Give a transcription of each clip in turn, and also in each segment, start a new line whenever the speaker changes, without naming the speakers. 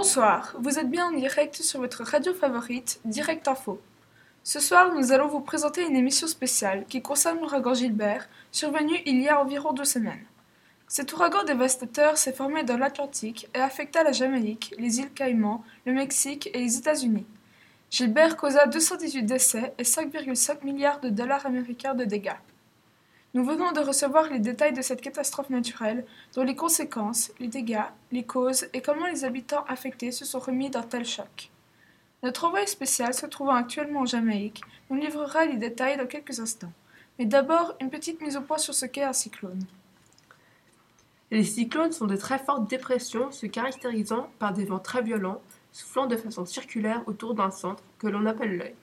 Bonsoir, vous êtes bien en direct sur votre radio favorite, Direct Info. Ce soir, nous allons vous présenter une émission spéciale qui concerne l'ouragan Gilbert, survenu il y a environ deux semaines. Cet ouragan dévastateur s'est formé dans l'Atlantique et affecta la Jamaïque, les îles Caïmans, le Mexique et les États-Unis. Gilbert causa 218 décès et 5,5 milliards de dollars américains de dégâts. Nous venons de recevoir les détails de cette catastrophe naturelle, dont les conséquences, les dégâts, les causes et comment les habitants affectés se sont remis d'un tel choc. Notre envoyé spécial, se trouvant actuellement en Jamaïque, nous livrera les détails dans quelques instants. Mais d'abord, une petite mise au point sur ce qu'est un cyclone.
Les cyclones sont de très fortes dépressions se caractérisant par des vents très violents, soufflant de façon circulaire autour d'un centre que l'on appelle l'œil.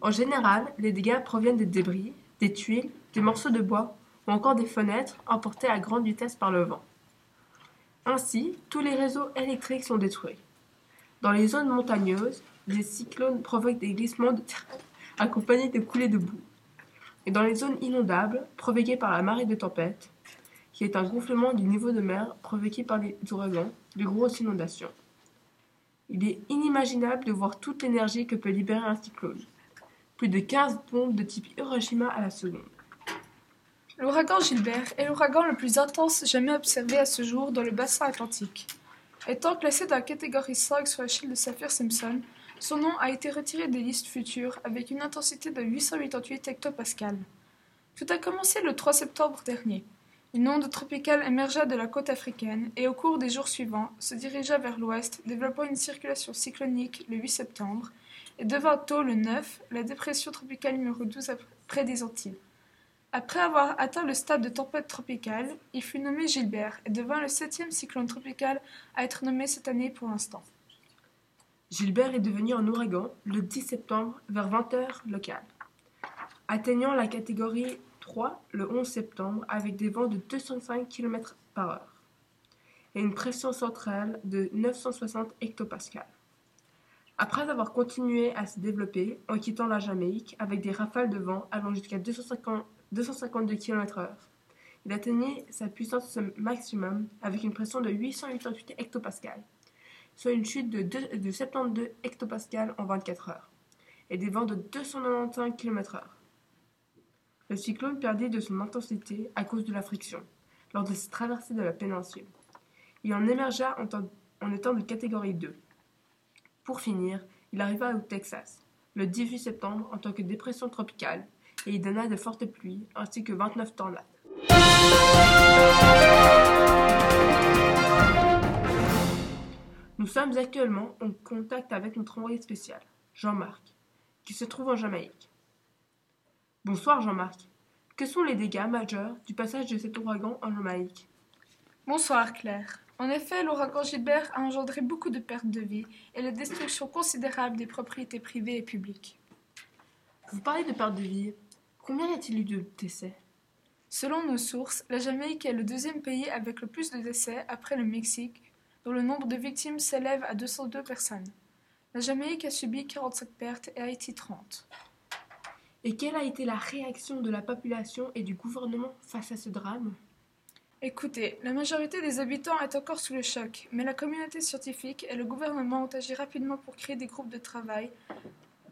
En général, les dégâts proviennent des débris, des tuiles, des morceaux de bois ou encore des fenêtres emportées à grande vitesse par le vent. Ainsi, tous les réseaux électriques sont détruits. Dans les zones montagneuses, les cyclones provoquent des glissements de terrain accompagnés de coulées de boue. Et dans les zones inondables, provoquées par la marée de tempête, qui est un gonflement du niveau de mer provoqué par les ouragans, de grosses inondations. Il est inimaginable de voir toute l'énergie que peut libérer un cyclone plus de 15 bombes de type Hiroshima à la seconde.
L'ouragan Gilbert est l'ouragan le plus intense jamais observé à ce jour dans le bassin atlantique. Étant classé dans la catégorie 5 sur l'échelle de Saphir-Simpson, son nom a été retiré des listes futures avec une intensité de 888 hectopascales. Tout a commencé le 3 septembre dernier. Une onde tropicale émergea de la côte africaine et au cours des jours suivants se dirigea vers l'ouest, développant une circulation cyclonique le 8 septembre et devint tôt le 9 la dépression tropicale numéro 12 près des Antilles. Après avoir atteint le stade de tempête tropicale, il fut nommé Gilbert et devint le septième cyclone tropical à être nommé cette année pour l'instant.
Gilbert est devenu un ouragan le 10 septembre vers 20h local, atteignant la catégorie 3 le 11 septembre avec des vents de 205 km par heure et une pression centrale de 960 hectopascales. Après avoir continué à se développer en quittant la Jamaïque avec des rafales de vent allant jusqu'à 252 km/h, il atteignait sa puissance maximum avec une pression de 888 hectopascales, soit une chute de, de 72 hectopascales en 24 heures, et des vents de 295 km/h. Le cyclone perdit de son intensité à cause de la friction lors de sa traversée de la péninsule. Il en émergea en étant de catégorie 2. Pour finir, il arriva au Texas, le 18 septembre en tant que dépression tropicale, et il donna de fortes pluies ainsi que 29 tornades. Nous sommes actuellement en contact avec notre envoyé spécial, Jean-Marc, qui se trouve en Jamaïque. Bonsoir Jean-Marc. Que sont les dégâts majeurs du passage de cet ouragan en Jamaïque?
Bonsoir Claire. En effet, l'ouragan Gilbert a engendré beaucoup de pertes de vie et la destruction considérable des propriétés privées et publiques.
Vous parlez de pertes de vie. Combien y a-t-il eu de décès?
Selon nos sources, la Jamaïque est le deuxième pays avec le plus de décès après le Mexique, dont le nombre de victimes s'élève à 202 personnes. La Jamaïque a subi 45 pertes et Haïti 30.
Et quelle a été la réaction de la population et du gouvernement face à ce drame?
Écoutez, la majorité des habitants est encore sous le choc, mais la communauté scientifique et le gouvernement ont agi rapidement pour créer des groupes de travail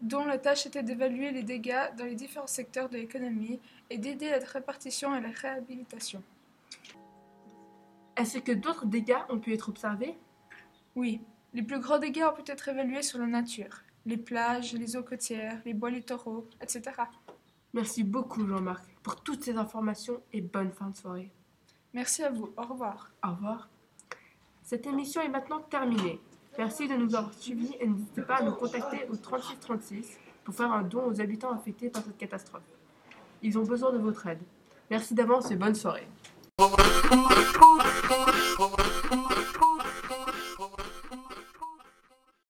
dont la tâche était d'évaluer les dégâts dans les différents secteurs de l'économie et d'aider à la répartition et la réhabilitation.
Est-ce que d'autres dégâts ont pu être observés?
Oui, les plus grands dégâts ont pu être évalués sur la nature, les plages, les eaux côtières, les bois littoraux, etc.
Merci beaucoup Jean-Marc pour toutes ces informations et bonne fin de soirée.
Merci à vous. Au revoir.
Au revoir. Cette émission est maintenant terminée. Merci de nous avoir suivis et n'hésitez pas à nous contacter au 3636 pour faire un don aux habitants affectés par cette catastrophe. Ils ont besoin de votre aide. Merci d'avance et bonne soirée.